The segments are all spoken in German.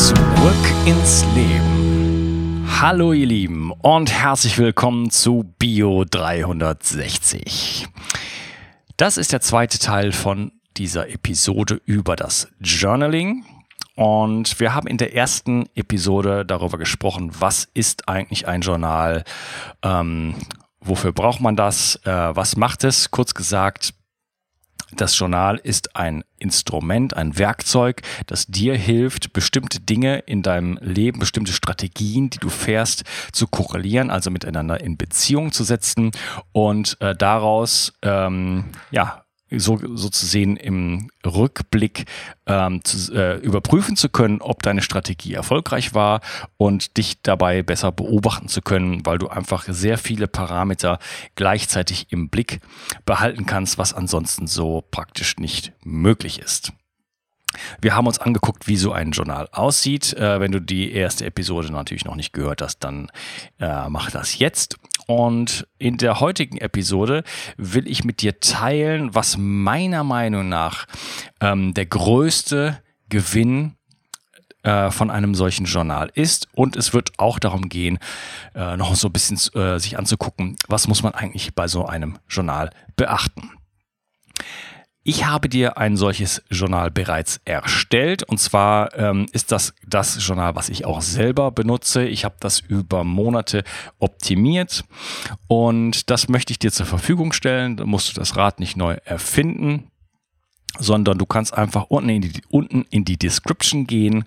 Zurück ins Leben. Hallo ihr Lieben und herzlich willkommen zu Bio 360. Das ist der zweite Teil von dieser Episode über das Journaling. Und wir haben in der ersten Episode darüber gesprochen, was ist eigentlich ein Journal, ähm, wofür braucht man das, äh, was macht es. Kurz gesagt, das Journal ist ein Instrument, ein Werkzeug, das dir hilft, bestimmte Dinge in deinem Leben, bestimmte Strategien, die du fährst, zu korrelieren, also miteinander in Beziehung zu setzen und äh, daraus ähm, ja so, so zu sehen im Rückblick ähm, zu, äh, überprüfen zu können, ob deine Strategie erfolgreich war und dich dabei besser beobachten zu können, weil du einfach sehr viele Parameter gleichzeitig im Blick behalten kannst, was ansonsten so praktisch nicht möglich ist. Wir haben uns angeguckt, wie so ein Journal aussieht. Äh, wenn du die erste Episode natürlich noch nicht gehört hast, dann äh, mach das jetzt. Und in der heutigen Episode will ich mit dir teilen, was meiner Meinung nach ähm, der größte Gewinn äh, von einem solchen Journal ist. Und es wird auch darum gehen, äh, noch so ein bisschen äh, sich anzugucken, was muss man eigentlich bei so einem Journal beachten. Ich habe dir ein solches Journal bereits erstellt und zwar ähm, ist das das Journal, was ich auch selber benutze. Ich habe das über Monate optimiert und das möchte ich dir zur Verfügung stellen. Da musst du das Rad nicht neu erfinden sondern du kannst einfach unten in, die, unten in die Description gehen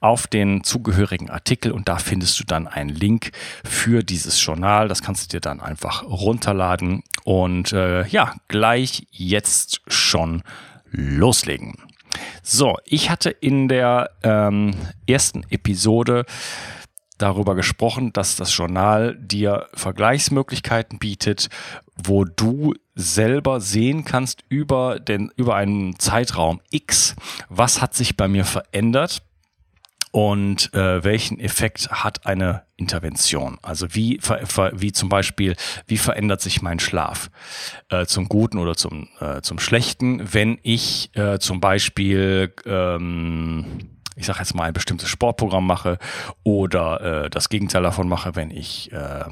auf den zugehörigen Artikel und da findest du dann einen Link für dieses Journal. Das kannst du dir dann einfach runterladen und äh, ja, gleich jetzt schon loslegen. So, ich hatte in der ähm, ersten Episode darüber gesprochen, dass das Journal dir Vergleichsmöglichkeiten bietet, wo du selber sehen kannst über den, über einen Zeitraum X, was hat sich bei mir verändert und äh, welchen Effekt hat eine Intervention? Also wie, wie zum Beispiel, wie verändert sich mein Schlaf äh, zum Guten oder zum, äh, zum Schlechten, wenn ich äh, zum Beispiel ähm, ich sage jetzt mal, ein bestimmtes Sportprogramm mache oder äh, das Gegenteil davon mache, wenn ich äh,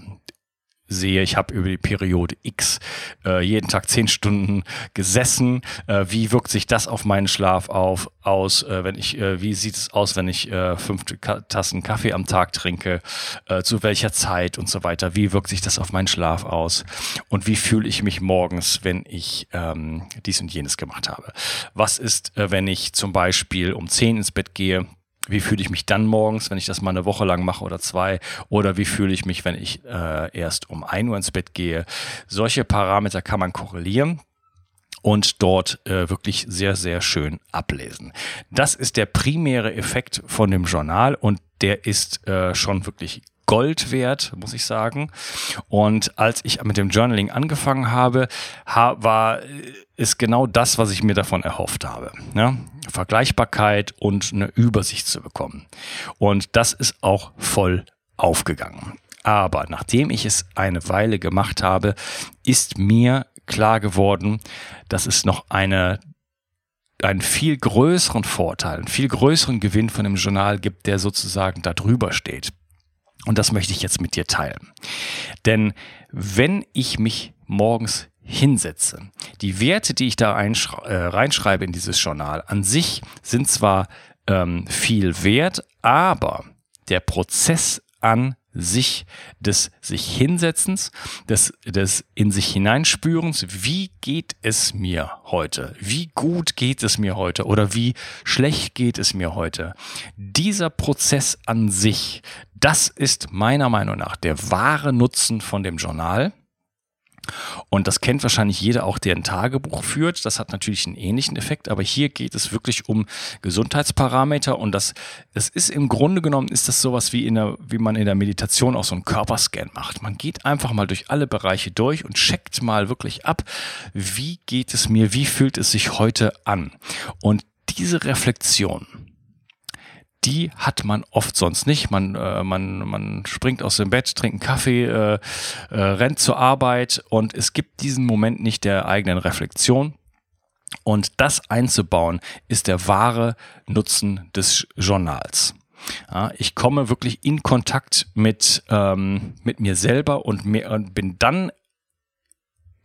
sehe, ich habe über die Periode X äh, jeden Tag zehn Stunden gesessen. Äh, wie wirkt sich das auf meinen Schlaf auf, aus? Äh, wenn ich, äh, wie sieht es aus, wenn ich äh, fünf Ka Tassen Kaffee am Tag trinke? Äh, zu welcher Zeit und so weiter? Wie wirkt sich das auf meinen Schlaf aus? Und wie fühle ich mich morgens, wenn ich ähm, dies und jenes gemacht habe? Was ist, äh, wenn ich zum Beispiel um zehn ins Bett gehe? Wie fühle ich mich dann morgens, wenn ich das mal eine Woche lang mache oder zwei? Oder wie fühle ich mich, wenn ich äh, erst um ein Uhr ins Bett gehe? Solche Parameter kann man korrelieren und dort äh, wirklich sehr, sehr schön ablesen. Das ist der primäre Effekt von dem Journal und der ist äh, schon wirklich Gold wert, muss ich sagen. Und als ich mit dem Journaling angefangen habe, war ist genau das, was ich mir davon erhofft habe. Ja? Vergleichbarkeit und eine Übersicht zu bekommen. Und das ist auch voll aufgegangen. Aber nachdem ich es eine Weile gemacht habe, ist mir klar geworden, dass es noch eine einen viel größeren Vorteil, einen viel größeren Gewinn von dem Journal gibt, der sozusagen da drüber steht. Und das möchte ich jetzt mit dir teilen. Denn wenn ich mich morgens hinsetze, die Werte, die ich da äh, reinschreibe in dieses Journal, an sich sind zwar ähm, viel wert, aber der Prozess an sich des sich Hinsetzens, des, des in sich hineinspürens, wie geht es mir heute? Wie gut geht es mir heute? Oder wie schlecht geht es mir heute? Dieser Prozess an sich, das ist meiner Meinung nach der wahre Nutzen von dem Journal. Und das kennt wahrscheinlich jeder auch, der ein Tagebuch führt. Das hat natürlich einen ähnlichen Effekt, aber hier geht es wirklich um Gesundheitsparameter und das, das ist im Grunde genommen, ist das sowas wie, in der, wie man in der Meditation auch so einen Körperscan macht. Man geht einfach mal durch alle Bereiche durch und checkt mal wirklich ab, wie geht es mir, wie fühlt es sich heute an. Und diese Reflexion, die hat man oft sonst nicht. Man, äh, man, man springt aus dem Bett, trinkt einen Kaffee, äh, äh, rennt zur Arbeit und es gibt diesen Moment nicht der eigenen Reflexion. Und das einzubauen ist der wahre Nutzen des Journals. Ja, ich komme wirklich in Kontakt mit, ähm, mit mir selber und, mir, und bin dann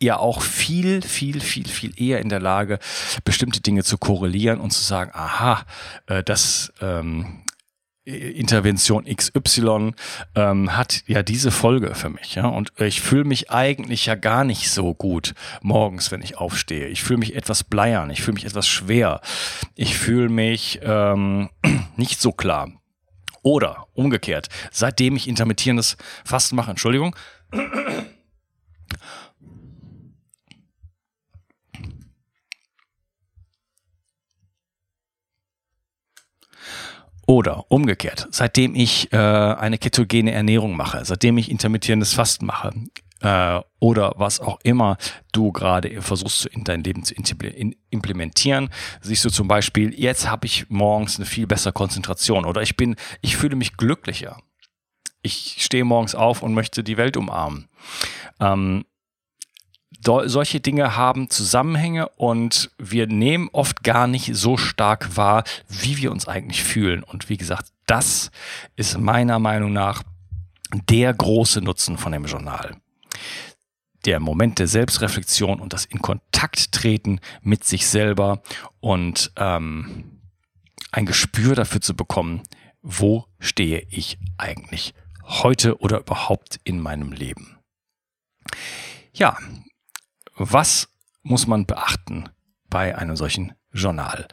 ja auch viel, viel, viel, viel eher in der Lage, bestimmte Dinge zu korrelieren und zu sagen, aha, äh, das ähm, Intervention XY ähm, hat ja diese Folge für mich. Ja? Und ich fühle mich eigentlich ja gar nicht so gut morgens, wenn ich aufstehe. Ich fühle mich etwas bleiern, ich fühle mich etwas schwer, ich fühle mich ähm, nicht so klar. Oder umgekehrt, seitdem ich intermittierendes Fasten mache, Entschuldigung, Oder umgekehrt, seitdem ich äh, eine ketogene Ernährung mache, seitdem ich intermittierendes Fasten mache äh, oder was auch immer du gerade versuchst in dein Leben zu implementieren, siehst du zum Beispiel, jetzt habe ich morgens eine viel bessere Konzentration oder ich bin, ich fühle mich glücklicher. Ich stehe morgens auf und möchte die Welt umarmen. Ähm, solche Dinge haben Zusammenhänge und wir nehmen oft gar nicht so stark wahr, wie wir uns eigentlich fühlen. Und wie gesagt, das ist meiner Meinung nach der große Nutzen von dem Journal. Der Moment der Selbstreflexion und das in Kontakt treten mit sich selber und ähm, ein Gespür dafür zu bekommen, wo stehe ich eigentlich heute oder überhaupt in meinem Leben. Ja, was muss man beachten bei einem solchen Journal?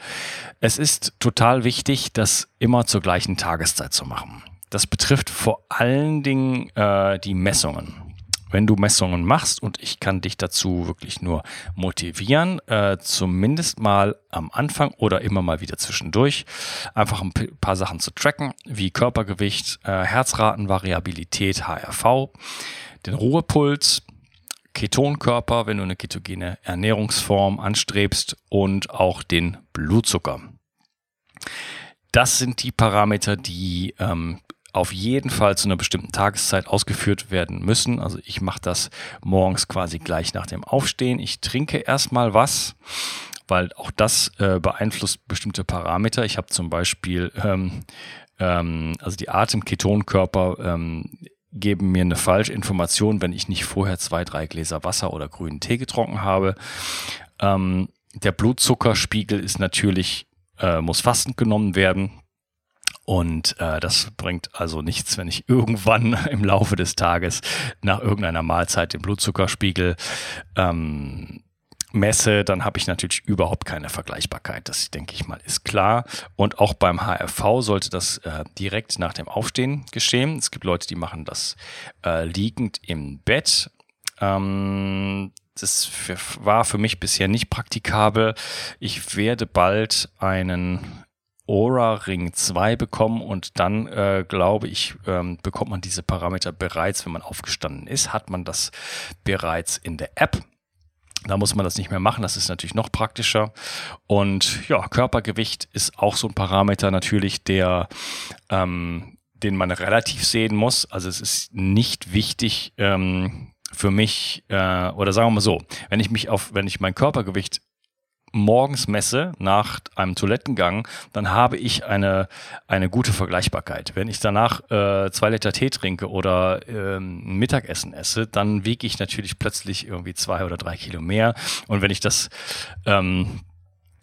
Es ist total wichtig, das immer zur gleichen Tageszeit zu machen. Das betrifft vor allen Dingen äh, die Messungen. Wenn du Messungen machst, und ich kann dich dazu wirklich nur motivieren, äh, zumindest mal am Anfang oder immer mal wieder zwischendurch, einfach ein paar Sachen zu tracken, wie Körpergewicht, äh, Herzratenvariabilität, HRV, den Ruhepuls, Ketonkörper, wenn du eine ketogene Ernährungsform anstrebst und auch den Blutzucker. Das sind die Parameter, die ähm, auf jeden Fall zu einer bestimmten Tageszeit ausgeführt werden müssen. Also ich mache das morgens quasi gleich nach dem Aufstehen. Ich trinke erstmal was, weil auch das äh, beeinflusst bestimmte Parameter. Ich habe zum Beispiel ähm, ähm, also die Atemketonkörper ähm, geben mir eine falsche Information, wenn ich nicht vorher zwei, drei Gläser Wasser oder grünen Tee getrunken habe. Ähm, der Blutzuckerspiegel ist natürlich, äh, muss fastend genommen werden. Und äh, das bringt also nichts, wenn ich irgendwann im Laufe des Tages nach irgendeiner Mahlzeit den Blutzuckerspiegel ähm, messe, dann habe ich natürlich überhaupt keine Vergleichbarkeit. Das denke ich mal ist klar. Und auch beim HRV sollte das äh, direkt nach dem Aufstehen geschehen. Es gibt Leute, die machen das äh, liegend im Bett. Ähm, das war für mich bisher nicht praktikabel. Ich werde bald einen Aura Ring 2 bekommen und dann äh, glaube ich, ähm, bekommt man diese Parameter bereits, wenn man aufgestanden ist, hat man das bereits in der App. Da muss man das nicht mehr machen. Das ist natürlich noch praktischer. Und ja, Körpergewicht ist auch so ein Parameter natürlich, der, ähm, den man relativ sehen muss. Also es ist nicht wichtig ähm, für mich, äh, oder sagen wir mal so, wenn ich mich auf, wenn ich mein Körpergewicht morgens messe nach einem Toilettengang, dann habe ich eine, eine gute Vergleichbarkeit. Wenn ich danach äh, zwei Liter Tee trinke oder äh, ein Mittagessen esse, dann wiege ich natürlich plötzlich irgendwie zwei oder drei Kilo mehr. Und wenn ich das ähm,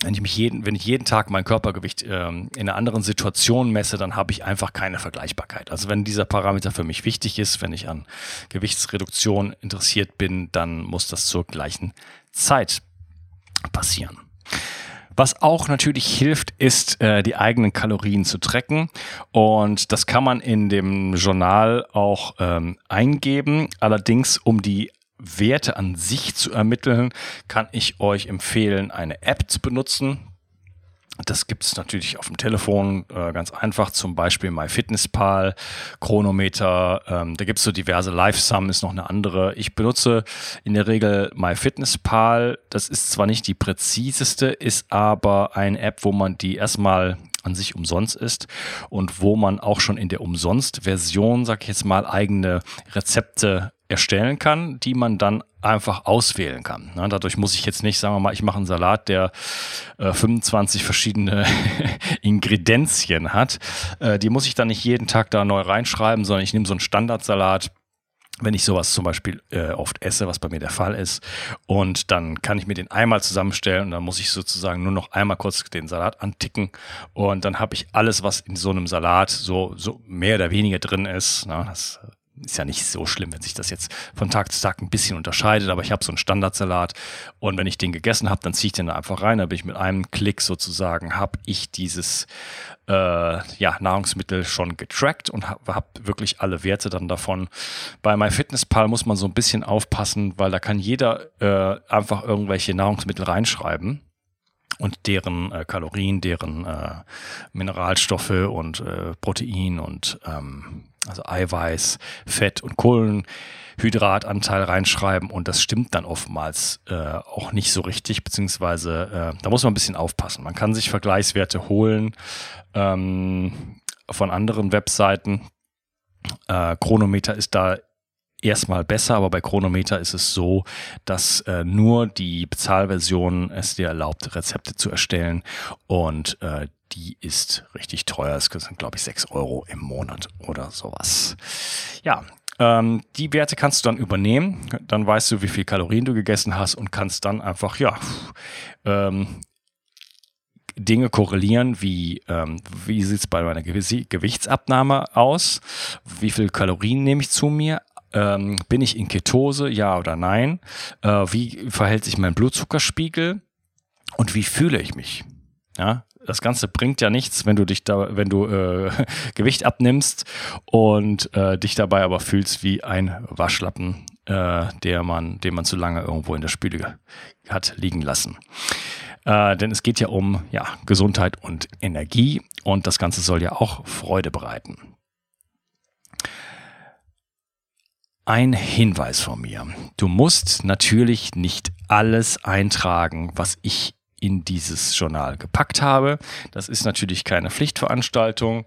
wenn ich mich jeden, wenn ich jeden Tag mein Körpergewicht ähm, in einer anderen Situation messe, dann habe ich einfach keine Vergleichbarkeit. Also wenn dieser Parameter für mich wichtig ist, wenn ich an Gewichtsreduktion interessiert bin, dann muss das zur gleichen Zeit passieren. Was auch natürlich hilft, ist, äh, die eigenen Kalorien zu tracken. Und das kann man in dem Journal auch ähm, eingeben. Allerdings, um die Werte an sich zu ermitteln, kann ich euch empfehlen, eine App zu benutzen. Das gibt es natürlich auf dem Telefon äh, ganz einfach, zum Beispiel MyFitnessPal, Chronometer. Ähm, da gibt es so diverse LiveSum, ist noch eine andere. Ich benutze in der Regel MyFitnessPal. Das ist zwar nicht die präziseste, ist aber eine App, wo man die erstmal an sich umsonst ist und wo man auch schon in der Umsonst-Version, sag ich jetzt mal, eigene Rezepte erstellen kann, die man dann einfach auswählen kann. Ne, dadurch muss ich jetzt nicht, sagen wir mal, ich mache einen Salat, der äh, 25 verschiedene Ingredienzien hat. Äh, die muss ich dann nicht jeden Tag da neu reinschreiben, sondern ich nehme so einen Standardsalat, wenn ich sowas zum Beispiel äh, oft esse, was bei mir der Fall ist. Und dann kann ich mir den einmal zusammenstellen und dann muss ich sozusagen nur noch einmal kurz den Salat anticken und dann habe ich alles, was in so einem Salat so, so mehr oder weniger drin ist. Na, das ist ja nicht so schlimm, wenn sich das jetzt von Tag zu Tag ein bisschen unterscheidet, aber ich habe so einen Standardsalat und wenn ich den gegessen habe, dann ziehe ich den da einfach rein, da bin ich mit einem Klick sozusagen, habe ich dieses äh, ja, Nahrungsmittel schon getrackt und habe hab wirklich alle Werte dann davon. Bei MyFitnessPal muss man so ein bisschen aufpassen, weil da kann jeder äh, einfach irgendwelche Nahrungsmittel reinschreiben und deren äh, Kalorien, deren äh, Mineralstoffe und äh, Protein und ähm, also Eiweiß, Fett und Kohlenhydratanteil reinschreiben und das stimmt dann oftmals äh, auch nicht so richtig, beziehungsweise äh, da muss man ein bisschen aufpassen. Man kann sich Vergleichswerte holen ähm, von anderen Webseiten. Äh, Chronometer ist da erstmal besser, aber bei Chronometer ist es so, dass äh, nur die Bezahlversion es dir erlaubt, Rezepte zu erstellen und äh, die ist richtig teuer. Es sind, glaube ich, 6 Euro im Monat oder sowas. Ja, ähm, die Werte kannst du dann übernehmen. Dann weißt du, wie viel Kalorien du gegessen hast und kannst dann einfach, ja, ähm, Dinge korrelieren, wie, ähm, wie sieht es bei meiner Gewichtsabnahme aus, wie viel Kalorien nehme ich zu mir, ähm, bin ich in Ketose, ja oder nein, äh, wie verhält sich mein Blutzuckerspiegel und wie fühle ich mich. Ja, das Ganze bringt ja nichts, wenn du dich da, wenn du äh, Gewicht abnimmst und äh, dich dabei aber fühlst wie ein Waschlappen, äh, der man, den man zu lange irgendwo in der Spüle hat liegen lassen. Äh, denn es geht ja um ja, Gesundheit und Energie und das Ganze soll ja auch Freude bereiten. Ein Hinweis von mir. Du musst natürlich nicht alles eintragen, was ich in dieses Journal gepackt habe. Das ist natürlich keine Pflichtveranstaltung.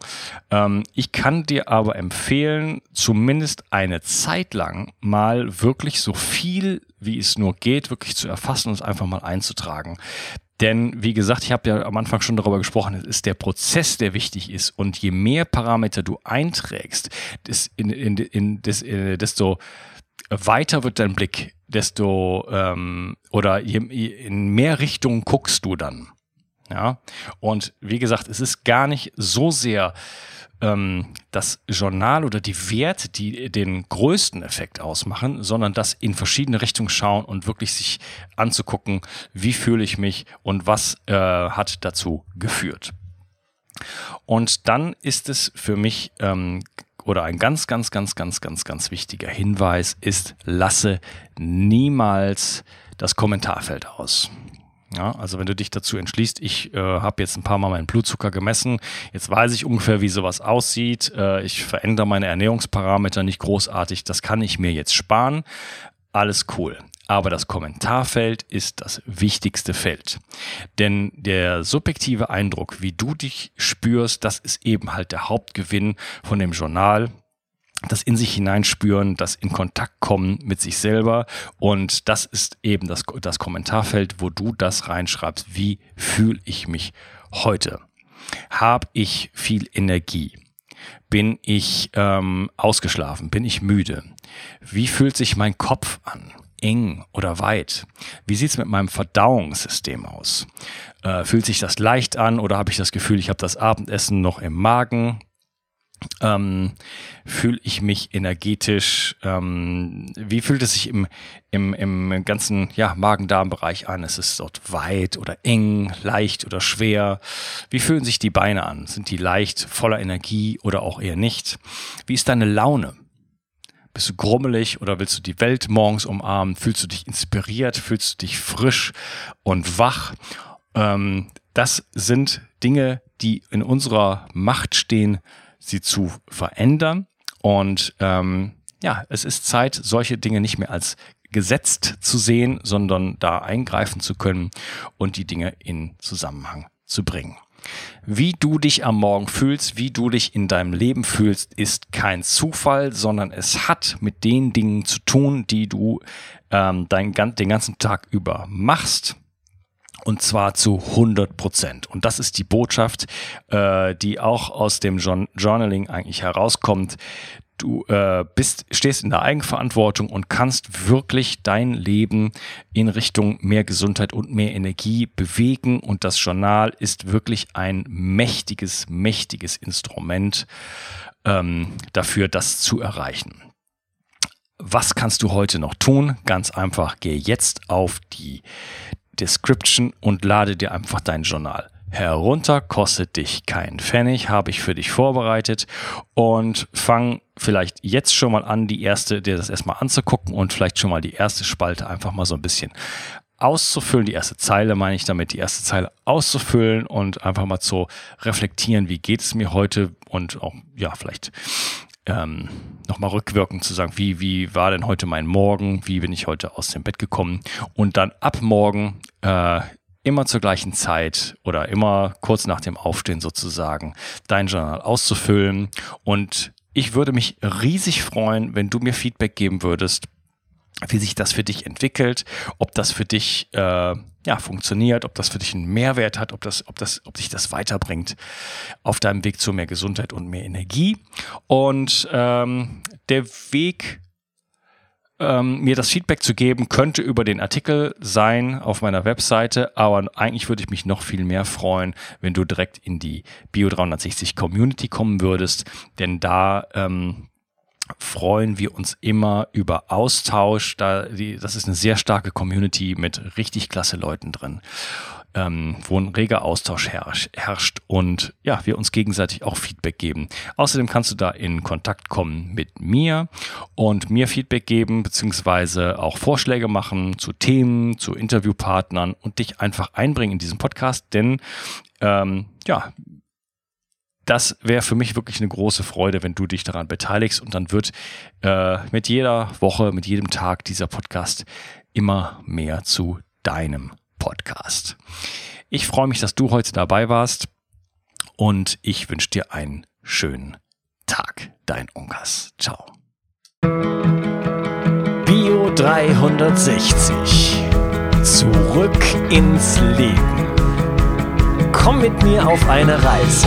Ähm, ich kann dir aber empfehlen, zumindest eine Zeit lang mal wirklich so viel, wie es nur geht, wirklich zu erfassen und es einfach mal einzutragen. Denn wie gesagt, ich habe ja am Anfang schon darüber gesprochen, es ist der Prozess, der wichtig ist. Und je mehr Parameter du einträgst, in, in, in, äh, desto weiter wird dein Blick, desto ähm, oder je, in mehr Richtungen guckst du dann. Ja. Und wie gesagt, es ist gar nicht so sehr ähm, das Journal oder die Werte, die den größten Effekt ausmachen, sondern das in verschiedene Richtungen schauen und wirklich sich anzugucken, wie fühle ich mich und was äh, hat dazu geführt. Und dann ist es für mich ähm, oder ein ganz, ganz, ganz, ganz, ganz, ganz wichtiger Hinweis ist, lasse niemals das Kommentarfeld aus. Ja, also wenn du dich dazu entschließt, ich äh, habe jetzt ein paar Mal meinen Blutzucker gemessen, jetzt weiß ich ungefähr, wie sowas aussieht, äh, ich verändere meine Ernährungsparameter nicht großartig, das kann ich mir jetzt sparen, alles cool. Aber das Kommentarfeld ist das wichtigste Feld. Denn der subjektive Eindruck, wie du dich spürst, das ist eben halt der Hauptgewinn von dem Journal, das in sich hineinspüren, das in Kontakt kommen mit sich selber. Und das ist eben das, das Kommentarfeld, wo du das reinschreibst. Wie fühle ich mich heute? Habe ich viel Energie? Bin ich ähm, ausgeschlafen? Bin ich müde? Wie fühlt sich mein Kopf an? eng oder weit? Wie sieht es mit meinem Verdauungssystem aus? Äh, fühlt sich das leicht an oder habe ich das Gefühl, ich habe das Abendessen noch im Magen? Ähm, fühle ich mich energetisch, ähm, wie fühlt es sich im, im, im ganzen ja, Magen-Darm-Bereich an? Ist es dort weit oder eng, leicht oder schwer? Wie fühlen sich die Beine an? Sind die leicht, voller Energie oder auch eher nicht? Wie ist deine Laune? Bist du grummelig oder willst du die Welt morgens umarmen? Fühlst du dich inspiriert? Fühlst du dich frisch und wach? Ähm, das sind Dinge, die in unserer Macht stehen, sie zu verändern. Und ähm, ja, es ist Zeit, solche Dinge nicht mehr als gesetzt zu sehen, sondern da eingreifen zu können und die Dinge in Zusammenhang zu bringen. Wie du dich am Morgen fühlst, wie du dich in deinem Leben fühlst, ist kein Zufall, sondern es hat mit den Dingen zu tun, die du ähm, dein, den ganzen Tag über machst. Und zwar zu 100 Prozent. Und das ist die Botschaft, äh, die auch aus dem Journaling eigentlich herauskommt. Du äh, bist, stehst in der Eigenverantwortung und kannst wirklich dein Leben in Richtung mehr Gesundheit und mehr Energie bewegen. Und das Journal ist wirklich ein mächtiges, mächtiges Instrument ähm, dafür, das zu erreichen. Was kannst du heute noch tun? Ganz einfach, gehe jetzt auf die Description und lade dir einfach dein Journal herunter, kostet dich keinen Pfennig, habe ich für dich vorbereitet. Und fang vielleicht jetzt schon mal an, die erste, dir das erstmal anzugucken und vielleicht schon mal die erste Spalte einfach mal so ein bisschen auszufüllen, die erste Zeile meine ich damit, die erste Zeile auszufüllen und einfach mal zu reflektieren, wie geht es mir heute und auch, ja, vielleicht ähm, nochmal rückwirkend zu sagen, wie, wie war denn heute mein Morgen, wie bin ich heute aus dem Bett gekommen und dann ab morgen äh, immer zur gleichen Zeit oder immer kurz nach dem Aufstehen sozusagen dein Journal auszufüllen. Und ich würde mich riesig freuen, wenn du mir Feedback geben würdest, wie sich das für dich entwickelt, ob das für dich äh, ja, funktioniert, ob das für dich einen Mehrwert hat, ob, das, ob, das, ob dich das weiterbringt auf deinem Weg zu mehr Gesundheit und mehr Energie. Und ähm, der Weg ähm, mir das Feedback zu geben, könnte über den Artikel sein auf meiner Webseite, aber eigentlich würde ich mich noch viel mehr freuen, wenn du direkt in die Bio 360 Community kommen würdest, denn da ähm, freuen wir uns immer über Austausch. Da die, das ist eine sehr starke Community mit richtig klasse Leuten drin ähm, wo ein reger Austausch herrscht, herrscht und ja, wir uns gegenseitig auch Feedback geben. Außerdem kannst du da in Kontakt kommen mit mir und mir Feedback geben, beziehungsweise auch Vorschläge machen zu Themen, zu Interviewpartnern und dich einfach einbringen in diesen Podcast, denn ähm, ja, das wäre für mich wirklich eine große Freude, wenn du dich daran beteiligst und dann wird äh, mit jeder Woche, mit jedem Tag dieser Podcast immer mehr zu deinem Podcast. Ich freue mich, dass du heute dabei warst und ich wünsche dir einen schönen Tag. Dein Unkas. Ciao. Bio 360. Zurück ins Leben. Komm mit mir auf eine Reise.